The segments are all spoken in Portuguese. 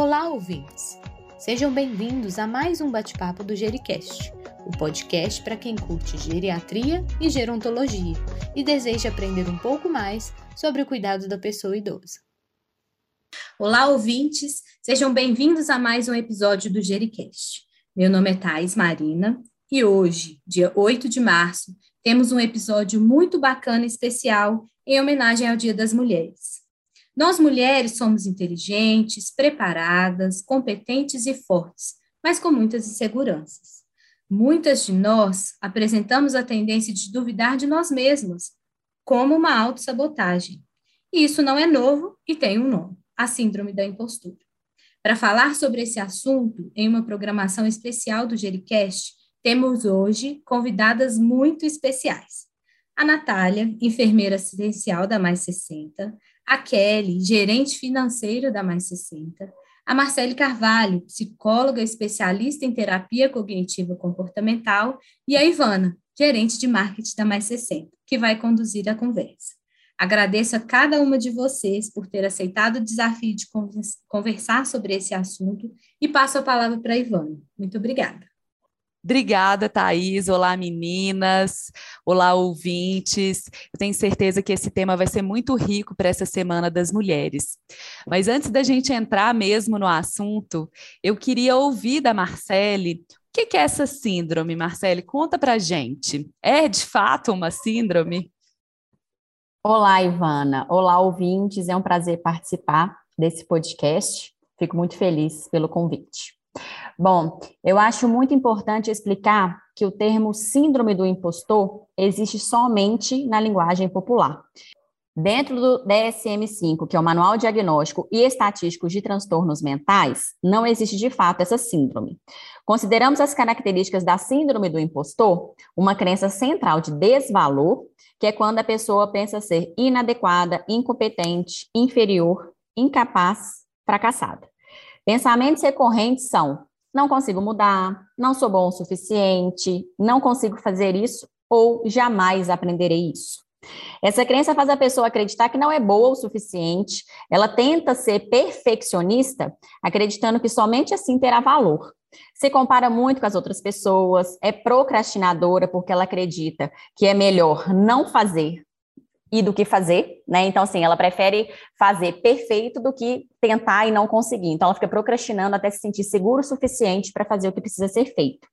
Olá, ouvintes! Sejam bem-vindos a mais um bate-papo do Gericast, o podcast para quem curte geriatria e gerontologia e deseja aprender um pouco mais sobre o cuidado da pessoa idosa. Olá, ouvintes! Sejam bem-vindos a mais um episódio do Gericast. Meu nome é Thais Marina e hoje, dia 8 de março, temos um episódio muito bacana e especial em homenagem ao Dia das Mulheres. Nós mulheres somos inteligentes, preparadas, competentes e fortes, mas com muitas inseguranças. Muitas de nós apresentamos a tendência de duvidar de nós mesmas, como uma autossabotagem. E isso não é novo e tem um nome: a Síndrome da Impostura. Para falar sobre esse assunto, em uma programação especial do Gericast, temos hoje convidadas muito especiais. A Natália, enfermeira assistencial da Mais 60, a Kelly, gerente financeiro da Mais 60, a Marcele Carvalho, psicóloga especialista em terapia cognitiva comportamental, e a Ivana, gerente de marketing da Mais 60, que vai conduzir a conversa. Agradeço a cada uma de vocês por ter aceitado o desafio de conversar sobre esse assunto e passo a palavra para a Ivana. Muito obrigada. Obrigada, Thaís. Olá, meninas. Olá, ouvintes. Eu tenho certeza que esse tema vai ser muito rico para essa Semana das Mulheres. Mas antes da gente entrar mesmo no assunto, eu queria ouvir da Marcele o que é essa síndrome, Marcele? Conta para gente. É de fato uma síndrome? Olá, Ivana. Olá, ouvintes. É um prazer participar desse podcast. Fico muito feliz pelo convite. Bom, eu acho muito importante explicar que o termo síndrome do impostor existe somente na linguagem popular. Dentro do DSM-5, que é o Manual Diagnóstico e Estatístico de Transtornos Mentais, não existe de fato essa síndrome. Consideramos as características da síndrome do impostor uma crença central de desvalor, que é quando a pessoa pensa ser inadequada, incompetente, inferior, incapaz, fracassada. Pensamentos recorrentes são: não consigo mudar, não sou bom o suficiente, não consigo fazer isso ou jamais aprenderei isso. Essa crença faz a pessoa acreditar que não é boa o suficiente, ela tenta ser perfeccionista, acreditando que somente assim terá valor. Se compara muito com as outras pessoas, é procrastinadora porque ela acredita que é melhor não fazer e do que fazer, né? Então, assim, ela prefere fazer perfeito do que tentar e não conseguir. Então, ela fica procrastinando até se sentir seguro o suficiente para fazer o que precisa ser feito.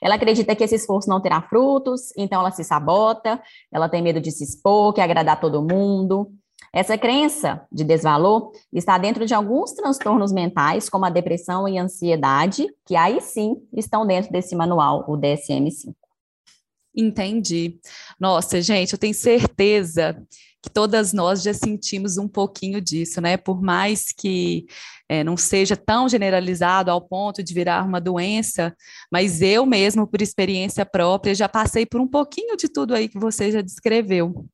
Ela acredita que esse esforço não terá frutos, então ela se sabota, ela tem medo de se expor, quer agradar todo mundo. Essa crença de desvalor está dentro de alguns transtornos mentais, como a depressão e a ansiedade, que aí sim estão dentro desse manual, o DSM-5. Entendi. Nossa, gente, eu tenho certeza que todas nós já sentimos um pouquinho disso, né? Por mais que é, não seja tão generalizado ao ponto de virar uma doença, mas eu mesmo, por experiência própria, já passei por um pouquinho de tudo aí que você já descreveu.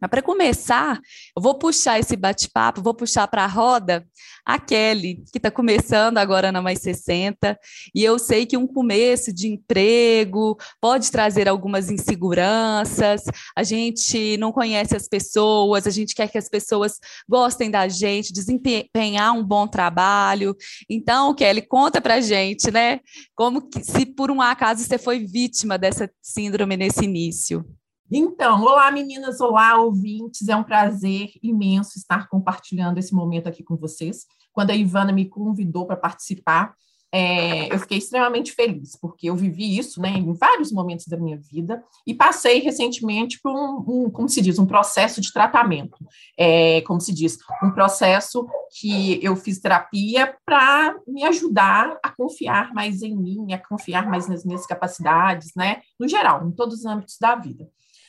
Mas para começar, eu vou puxar esse bate-papo, vou puxar para a roda a Kelly, que está começando agora na Mais 60, e eu sei que um começo de emprego pode trazer algumas inseguranças, a gente não conhece as pessoas, a gente quer que as pessoas gostem da gente, desempenhar um bom trabalho. Então, Kelly, conta para a gente, né? Como que, se por um acaso você foi vítima dessa síndrome nesse início. Então, olá meninas, olá ouvintes, é um prazer imenso estar compartilhando esse momento aqui com vocês. Quando a Ivana me convidou para participar, é, eu fiquei extremamente feliz, porque eu vivi isso né, em vários momentos da minha vida e passei recentemente por um, um como se diz, um processo de tratamento. É, como se diz, um processo que eu fiz terapia para me ajudar a confiar mais em mim, a confiar mais nas minhas capacidades, né? No geral, em todos os âmbitos da vida.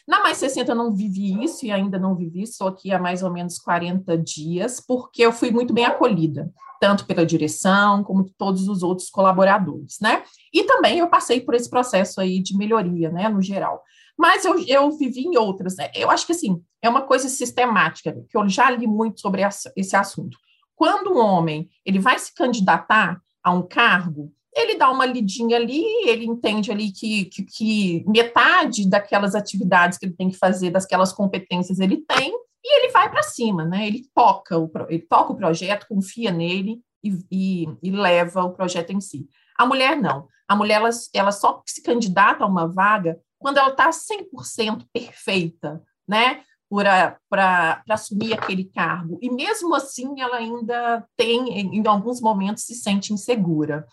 Na Mais 60 eu não vivi isso e ainda não vivi, estou aqui há mais ou menos 40 dias, porque eu fui muito bem acolhida, tanto pela direção como todos os outros colaboradores, né? E também eu passei por esse processo aí de melhoria, né, no geral. Mas eu, eu vivi em outras, né? Eu acho que, assim, é uma coisa sistemática, que eu já li muito sobre esse assunto. Quando um homem, ele vai se candidatar a um cargo, ele dá uma lidinha ali, ele entende ali que, que, que, metade daquelas atividades que ele tem que fazer, daquelas competências ele tem, e ele vai para cima, né? Ele toca, o, ele toca o projeto, confia nele e, e, e leva o projeto em si. A mulher não. A mulher ela, ela só se candidata a uma vaga quando ela está 100% perfeita, né? para assumir aquele cargo. E mesmo assim, ela ainda tem, em, em alguns momentos, se sente insegura.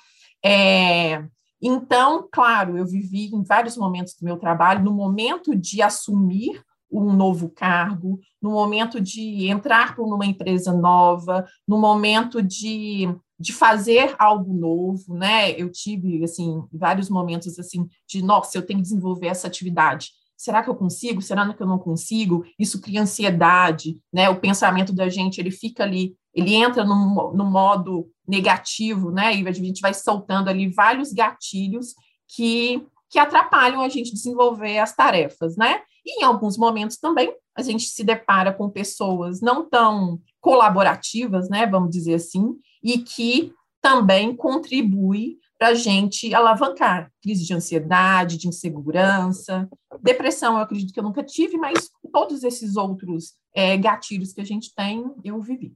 É, então, claro, eu vivi em vários momentos do meu trabalho, no momento de assumir um novo cargo, no momento de entrar por uma empresa nova, no momento de, de fazer algo novo, né? Eu tive assim vários momentos assim de nossa, eu tenho que desenvolver essa atividade. Será que eu consigo? Será que eu não consigo? Isso cria ansiedade, né? O pensamento da gente ele fica ali, ele entra no, no modo negativo, né? E a gente vai soltando ali vários gatilhos que que atrapalham a gente desenvolver as tarefas, né? E em alguns momentos também a gente se depara com pessoas não tão colaborativas, né, vamos dizer assim, e que também contribui para a gente alavancar crise de ansiedade, de insegurança, depressão. Eu acredito que eu nunca tive, mas todos esses outros é, gatilhos que a gente tem, eu vivi.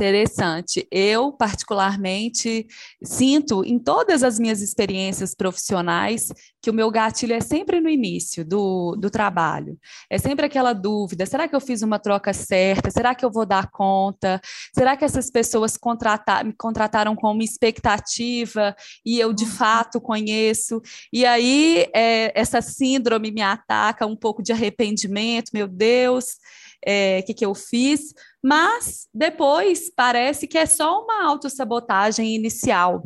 Interessante. Eu, particularmente, sinto em todas as minhas experiências profissionais que o meu gatilho é sempre no início do, do trabalho. É sempre aquela dúvida: será que eu fiz uma troca certa? Será que eu vou dar conta? Será que essas pessoas contratar, me contrataram com uma expectativa e eu de uhum. fato conheço? E aí é, essa síndrome me ataca, um pouco de arrependimento, meu Deus é, que, que eu fiz, mas depois parece que é só uma autossabotagem inicial.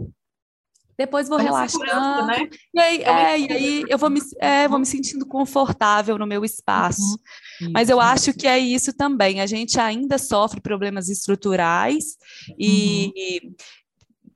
Depois vou é relaxando. Né? E aí, é, e aí eu vou me, é, vou me sentindo confortável no meu espaço. Uhum. Mas eu acho que é isso também. A gente ainda sofre problemas estruturais e, uhum.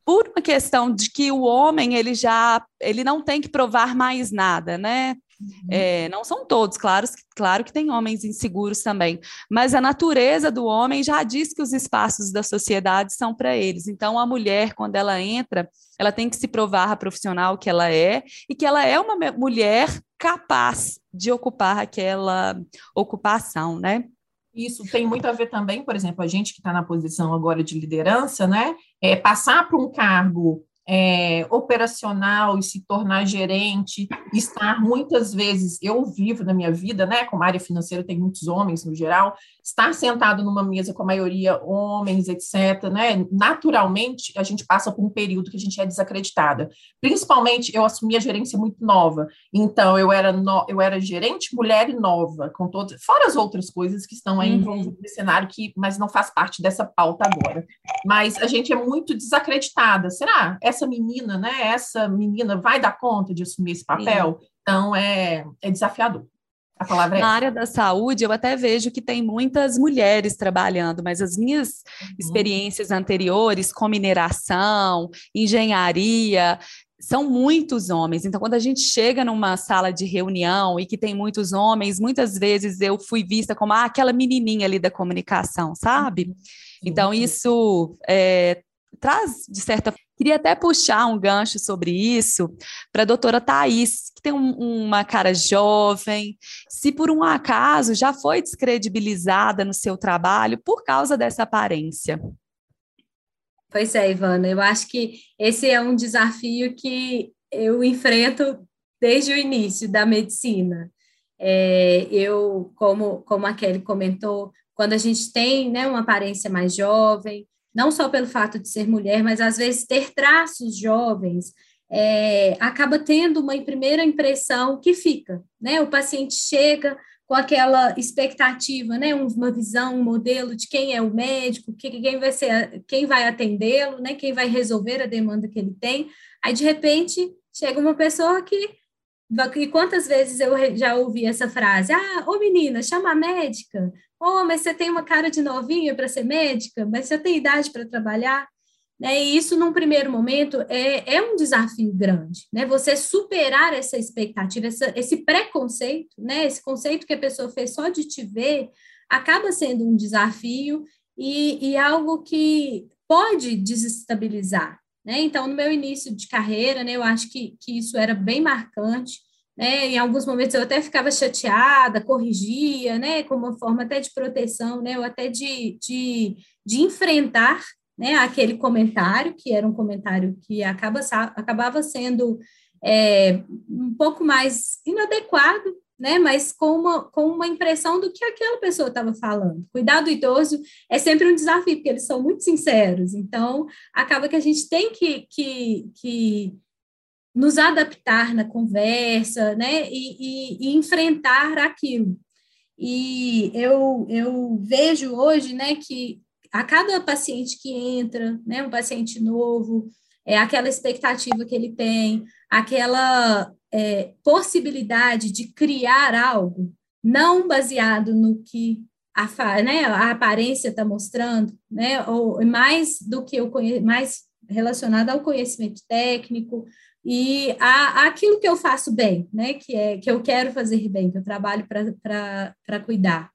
por uma questão de que o homem ele já ele não tem que provar mais nada, né? Uhum. É, não são todos, claro, claro que tem homens inseguros também, mas a natureza do homem já diz que os espaços da sociedade são para eles. Então, a mulher, quando ela entra, ela tem que se provar a profissional que ela é e que ela é uma mulher capaz de ocupar aquela ocupação, né? Isso tem muito a ver também, por exemplo, a gente que está na posição agora de liderança, né? É, passar para um cargo é, operacional e se tornar gerente, estar muitas vezes, eu vivo na minha vida, né, como área financeira tem muitos homens no geral, estar sentado numa mesa com a maioria homens, etc., né, naturalmente a gente passa por um período que a gente é desacreditada. Principalmente, eu assumi a gerência muito nova, então eu era, no, eu era gerente mulher e nova, com todas, fora as outras coisas que estão aí uhum. no cenário, que, mas não faz parte dessa pauta agora. Mas a gente é muito desacreditada. Será? Essa essa menina, né? Essa menina vai dar conta de assumir esse papel? Sim. Então, é, é desafiador. A palavra é Na essa. área da saúde, eu até vejo que tem muitas mulheres trabalhando, mas as minhas uhum. experiências anteriores, com mineração, engenharia, são muitos homens. Então, quando a gente chega numa sala de reunião e que tem muitos homens, muitas vezes eu fui vista como ah, aquela menininha ali da comunicação, sabe? Uhum. Então, isso é, traz, de certa Queria até puxar um gancho sobre isso para a doutora Thais, que tem um, uma cara jovem, se por um acaso já foi descredibilizada no seu trabalho por causa dessa aparência. Pois é, Ivana, eu acho que esse é um desafio que eu enfrento desde o início da medicina. É, eu, como, como a Kelly comentou, quando a gente tem né, uma aparência mais jovem, não só pelo fato de ser mulher, mas às vezes ter traços jovens, é, acaba tendo uma primeira impressão que fica, né? O paciente chega com aquela expectativa, né? Uma visão, um modelo de quem é o médico, quem vai ser, quem vai atendê-lo, né? Quem vai resolver a demanda que ele tem. Aí de repente chega uma pessoa que e quantas vezes eu já ouvi essa frase? Ah, ô menina, chama a médica. Oh, mas você tem uma cara de novinha para ser médica, mas você tem idade para trabalhar. Né? E isso, num primeiro momento, é, é um desafio grande, né? Você superar essa expectativa, essa, esse preconceito, né? Esse conceito que a pessoa fez só de te ver, acaba sendo um desafio e, e algo que pode desestabilizar, né? Então, no meu início de carreira, né, eu acho que, que isso era bem marcante. Né? Em alguns momentos eu até ficava chateada, corrigia, né? como uma forma até de proteção, né? ou até de, de, de enfrentar né, aquele comentário, que era um comentário que acaba, acabava sendo é, um pouco mais inadequado, né, mas com uma, com uma impressão do que aquela pessoa estava falando. Cuidar do idoso é sempre um desafio, porque eles são muito sinceros, então acaba que a gente tem que, que, que nos adaptar na conversa, né, e, e, e enfrentar aquilo. E eu, eu vejo hoje, né, que a cada paciente que entra, né, um paciente novo, é aquela expectativa que ele tem, aquela é, possibilidade de criar algo, não baseado no que a, né, a aparência está mostrando, né, ou mais do que o mais relacionado ao conhecimento técnico e a, aquilo que eu faço bem, né, que é que eu quero fazer bem, que eu trabalho para cuidar.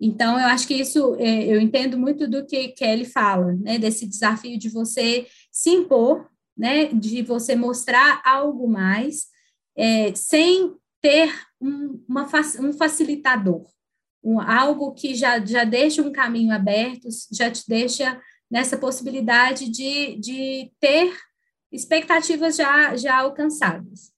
Então, eu acho que isso, é, eu entendo muito do que Kelly fala, né, desse desafio de você se impor, né, de você mostrar algo mais, é, sem ter um, uma, um facilitador, um, algo que já, já deixa um caminho aberto, já te deixa nessa possibilidade de, de ter expectativas já, já alcançadas.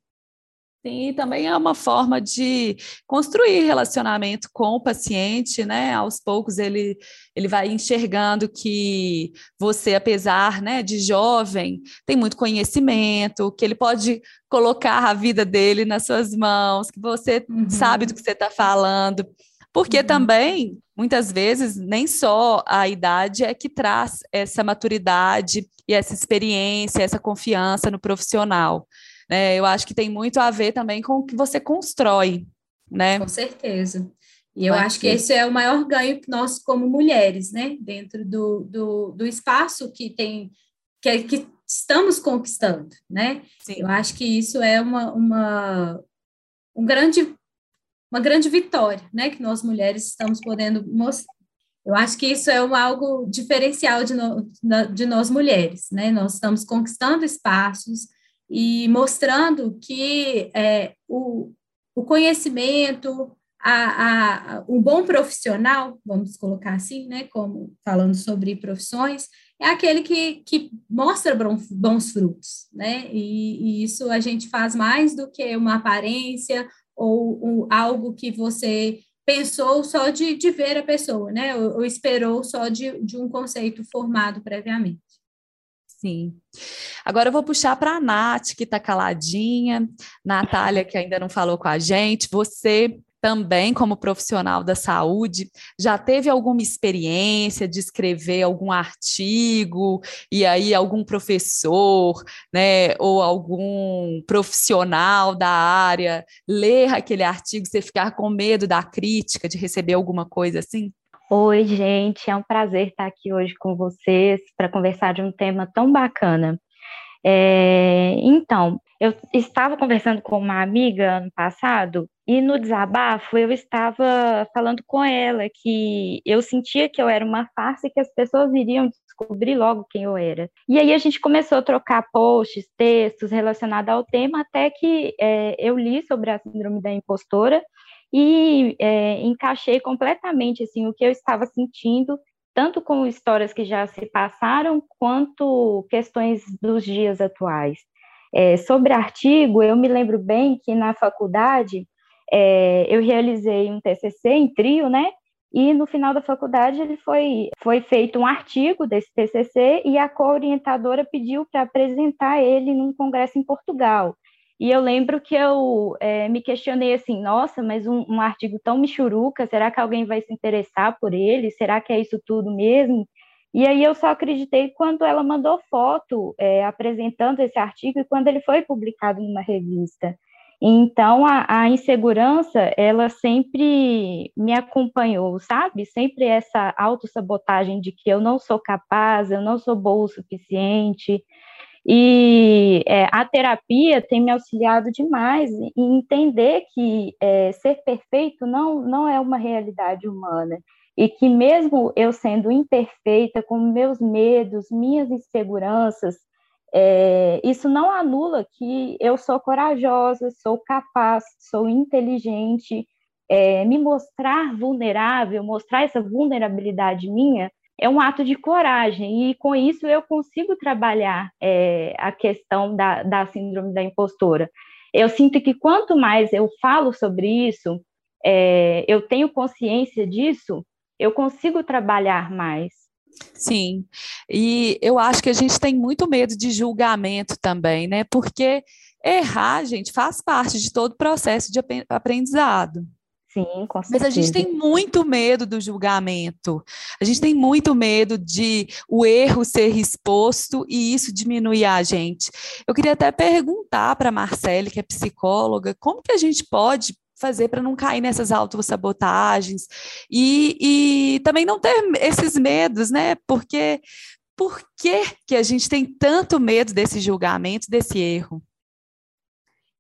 Sim, e também é uma forma de construir relacionamento com o paciente, né? Aos poucos ele, ele vai enxergando que você, apesar né, de jovem, tem muito conhecimento, que ele pode colocar a vida dele nas suas mãos, que você uhum. sabe do que você está falando. Porque uhum. também, muitas vezes, nem só a idade é que traz essa maturidade e essa experiência, essa confiança no profissional. Né? Eu acho que tem muito a ver também com o que você constrói, né? Com certeza. E eu acho ser. que esse é o maior ganho nós como mulheres, né? Dentro do, do, do espaço que tem que, é, que estamos conquistando, né? Sim. Eu acho que isso é uma, uma, um grande, uma grande vitória, né? Que nós mulheres estamos podendo mostrar. Eu acho que isso é um, algo diferencial de, no, de nós mulheres, né? Nós estamos conquistando espaços, e mostrando que é, o, o conhecimento, a, a, um bom profissional, vamos colocar assim, né, como falando sobre profissões, é aquele que, que mostra bons frutos, né, e, e isso a gente faz mais do que uma aparência ou algo que você pensou só de, de ver a pessoa, né, ou, ou esperou só de, de um conceito formado previamente. Sim. Agora eu vou puxar para a Nath, que está caladinha, Natália, que ainda não falou com a gente. Você também, como profissional da saúde, já teve alguma experiência de escrever algum artigo e aí algum professor, né, ou algum profissional da área ler aquele artigo, você ficar com medo da crítica, de receber alguma coisa assim? Oi, gente, é um prazer estar aqui hoje com vocês para conversar de um tema tão bacana. É, então, eu estava conversando com uma amiga ano passado e no desabafo eu estava falando com ela que eu sentia que eu era uma farsa e que as pessoas iriam descobrir logo quem eu era. E aí a gente começou a trocar posts, textos relacionados ao tema, até que é, eu li sobre a síndrome da impostora e é, encaixei completamente assim o que eu estava sentindo, tanto com histórias que já se passaram, quanto questões dos dias atuais. É, sobre artigo, eu me lembro bem que na faculdade é, eu realizei um TCC em trio, né? E no final da faculdade ele foi, foi feito um artigo desse TCC e a co-orientadora pediu para apresentar ele num congresso em Portugal. E eu lembro que eu é, me questionei assim, nossa, mas um, um, artigo tão michuruca, será que alguém vai se interessar por ele? Será que é isso tudo mesmo? E aí eu só acreditei quando ela mandou foto é, apresentando esse artigo e quando ele foi publicado numa revista. Então, a, a, insegurança, ela sempre me acompanhou, sabe? Sempre essa autossabotagem de que eu não sou capaz, eu não sou boa o suficiente, e é, a terapia tem me auxiliado demais em entender que é, ser perfeito não, não é uma realidade humana. E que, mesmo eu sendo imperfeita, com meus medos, minhas inseguranças, é, isso não anula que eu sou corajosa, sou capaz, sou inteligente. É, me mostrar vulnerável, mostrar essa vulnerabilidade minha, é um ato de coragem, e com isso eu consigo trabalhar é, a questão da, da síndrome da impostora. Eu sinto que quanto mais eu falo sobre isso, é, eu tenho consciência disso, eu consigo trabalhar mais. Sim, e eu acho que a gente tem muito medo de julgamento também, né? Porque errar, gente, faz parte de todo o processo de aprendizado. Sim, com certeza. Mas a gente tem muito medo do julgamento. A gente tem muito medo de o erro ser exposto e isso diminuir a gente. Eu queria até perguntar para a Marcele, que é psicóloga, como que a gente pode fazer para não cair nessas autossabotagens e, e também não ter esses medos, né? Porque por que, que a gente tem tanto medo desse julgamento, desse erro?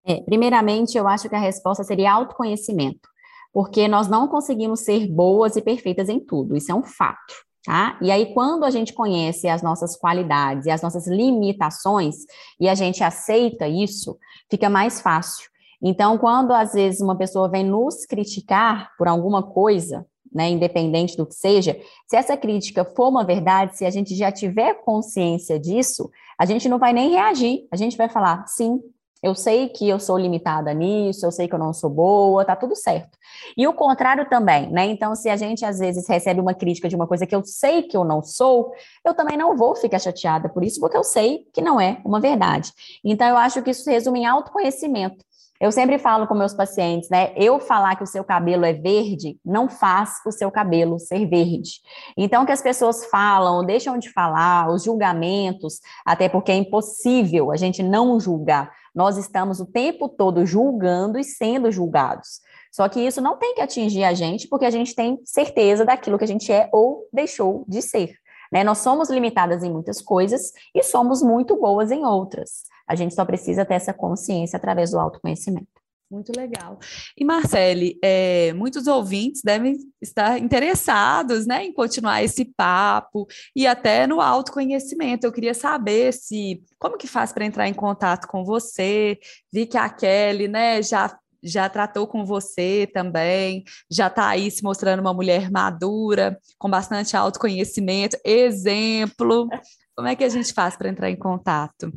É, primeiramente, eu acho que a resposta seria autoconhecimento, porque nós não conseguimos ser boas e perfeitas em tudo, isso é um fato. Tá? E aí, quando a gente conhece as nossas qualidades e as nossas limitações, e a gente aceita isso, fica mais fácil. Então, quando às vezes uma pessoa vem nos criticar por alguma coisa, né, independente do que seja, se essa crítica for uma verdade, se a gente já tiver consciência disso, a gente não vai nem reagir, a gente vai falar, sim, eu sei que eu sou limitada nisso, eu sei que eu não sou boa, tá tudo certo. E o contrário também, né? Então, se a gente às vezes recebe uma crítica de uma coisa que eu sei que eu não sou, eu também não vou ficar chateada por isso, porque eu sei que não é uma verdade. Então, eu acho que isso resume em autoconhecimento. Eu sempre falo com meus pacientes, né? Eu falar que o seu cabelo é verde não faz o seu cabelo ser verde. Então, que as pessoas falam, deixam de falar, os julgamentos, até porque é impossível a gente não julgar. Nós estamos o tempo todo julgando e sendo julgados. Só que isso não tem que atingir a gente, porque a gente tem certeza daquilo que a gente é ou deixou de ser. Né? Nós somos limitadas em muitas coisas e somos muito boas em outras. A gente só precisa ter essa consciência através do autoconhecimento. Muito legal. E Marcele, é, muitos ouvintes devem estar interessados né, em continuar esse papo e até no autoconhecimento. Eu queria saber se como que faz para entrar em contato com você. Vi que a Kelly né, já, já tratou com você também, já está aí se mostrando uma mulher madura, com bastante autoconhecimento, exemplo. Como é que a gente faz para entrar em contato?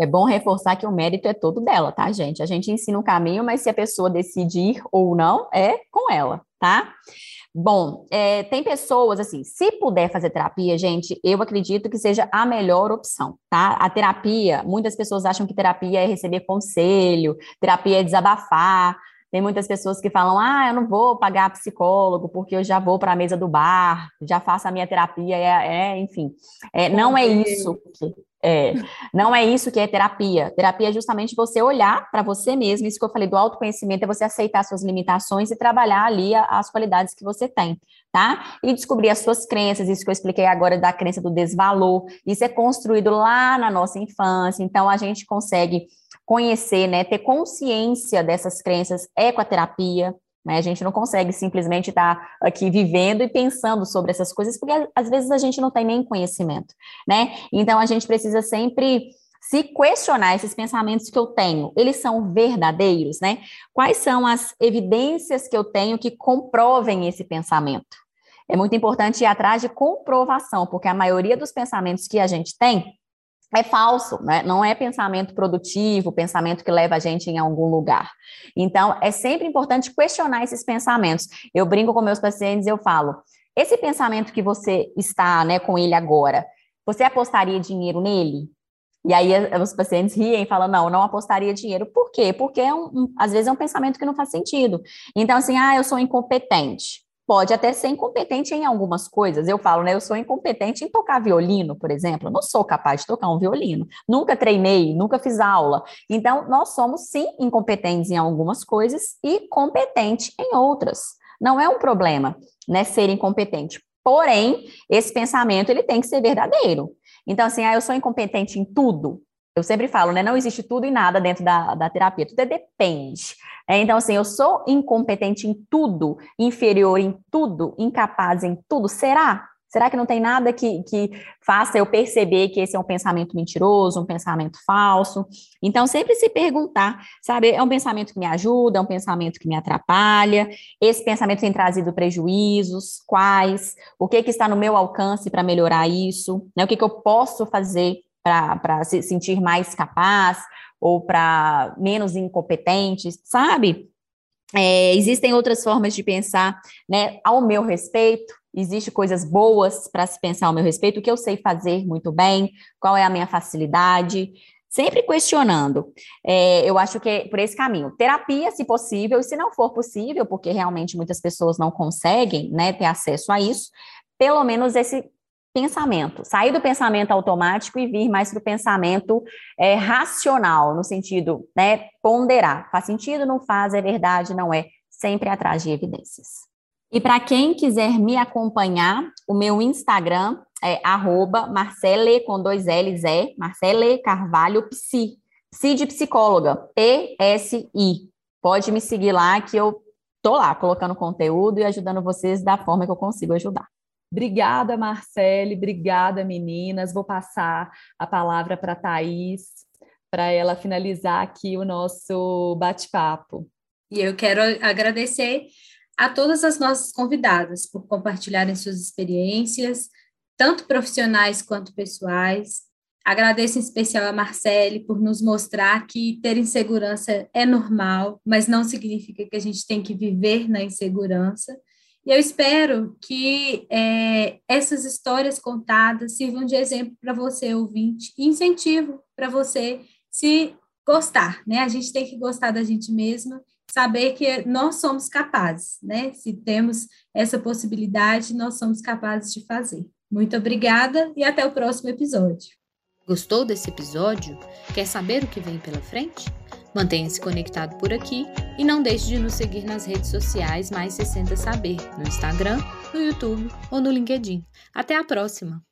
É bom reforçar que o mérito é todo dela, tá, gente? A gente ensina o um caminho, mas se a pessoa decidir ou não, é com ela, tá? Bom, é, tem pessoas assim, se puder fazer terapia, gente, eu acredito que seja a melhor opção, tá? A terapia, muitas pessoas acham que terapia é receber conselho, terapia é desabafar. Tem muitas pessoas que falam: ah, eu não vou pagar psicólogo porque eu já vou para a mesa do bar, já faço a minha terapia, é, é enfim. É, não é isso que, é, não é isso que é terapia. Terapia é justamente você olhar para você mesmo. Isso que eu falei do autoconhecimento é você aceitar suas limitações e trabalhar ali as qualidades que você tem, tá? E descobrir as suas crenças. Isso que eu expliquei agora da crença do desvalor. Isso é construído lá na nossa infância. Então a gente consegue conhecer, né, ter consciência dessas crenças é com a terapia. Né? A gente não consegue simplesmente estar tá aqui vivendo e pensando sobre essas coisas, porque às vezes a gente não tem nem conhecimento, né? Então a gente precisa sempre se questionar esses pensamentos que eu tenho, eles são verdadeiros, né? Quais são as evidências que eu tenho que comprovem esse pensamento? É muito importante ir atrás de comprovação, porque a maioria dos pensamentos que a gente tem é falso, né? não é pensamento produtivo, pensamento que leva a gente em algum lugar. Então, é sempre importante questionar esses pensamentos. Eu brinco com meus pacientes eu falo: esse pensamento que você está né, com ele agora, você apostaria dinheiro nele? E aí os pacientes riem e falam, não, não apostaria dinheiro. Por quê? Porque é um, um, às vezes é um pensamento que não faz sentido. Então, assim, ah, eu sou incompetente pode até ser incompetente em algumas coisas. Eu falo, né? Eu sou incompetente em tocar violino, por exemplo. Eu não sou capaz de tocar um violino. Nunca treinei, nunca fiz aula. Então, nós somos sim incompetentes em algumas coisas e competentes em outras. Não é um problema, né? Ser incompetente. Porém, esse pensamento ele tem que ser verdadeiro. Então, assim, ah, eu sou incompetente em tudo. Eu sempre falo, né? Não existe tudo e nada dentro da, da terapia, tudo é depende. É, então, assim, eu sou incompetente em tudo, inferior em tudo, incapaz em tudo. Será? Será que não tem nada que, que faça eu perceber que esse é um pensamento mentiroso, um pensamento falso? Então, sempre se perguntar, sabe? É um pensamento que me ajuda, é um pensamento que me atrapalha? Esse pensamento tem trazido prejuízos? Quais? O que, que está no meu alcance para melhorar isso? Né? O que, que eu posso fazer para se sentir mais capaz ou para menos incompetente, sabe? É, existem outras formas de pensar, né, ao meu respeito. Existem coisas boas para se pensar ao meu respeito, o que eu sei fazer muito bem, qual é a minha facilidade, sempre questionando. É, eu acho que é por esse caminho. Terapia, se possível, e se não for possível, porque realmente muitas pessoas não conseguem né, ter acesso a isso, pelo menos esse pensamento, sair do pensamento automático e vir mais para o pensamento é, racional, no sentido, né, ponderar. Faz sentido, não faz, é verdade, não é, sempre atrás de evidências. E para quem quiser me acompanhar, o meu Instagram é arroba Marcele com dois L's, é Marcele Carvalho Psi, Psi de psicóloga, P-S-I. Pode me seguir lá que eu tô lá colocando conteúdo e ajudando vocês da forma que eu consigo ajudar. Obrigada, Marcele, obrigada, meninas. Vou passar a palavra para a Thaís, para ela finalizar aqui o nosso bate-papo. E eu quero agradecer a todas as nossas convidadas por compartilharem suas experiências, tanto profissionais quanto pessoais. Agradeço em especial a Marcele por nos mostrar que ter insegurança é normal, mas não significa que a gente tem que viver na insegurança. E eu espero que é, essas histórias contadas sirvam de exemplo para você, ouvinte, e incentivo para você se gostar, né? A gente tem que gostar da gente mesma, saber que nós somos capazes, né? Se temos essa possibilidade, nós somos capazes de fazer. Muito obrigada e até o próximo episódio. Gostou desse episódio? Quer saber o que vem pela frente? Mantenha-se conectado por aqui e não deixe de nos seguir nas redes sociais Mais 60 Saber, no Instagram, no YouTube ou no LinkedIn. Até a próxima!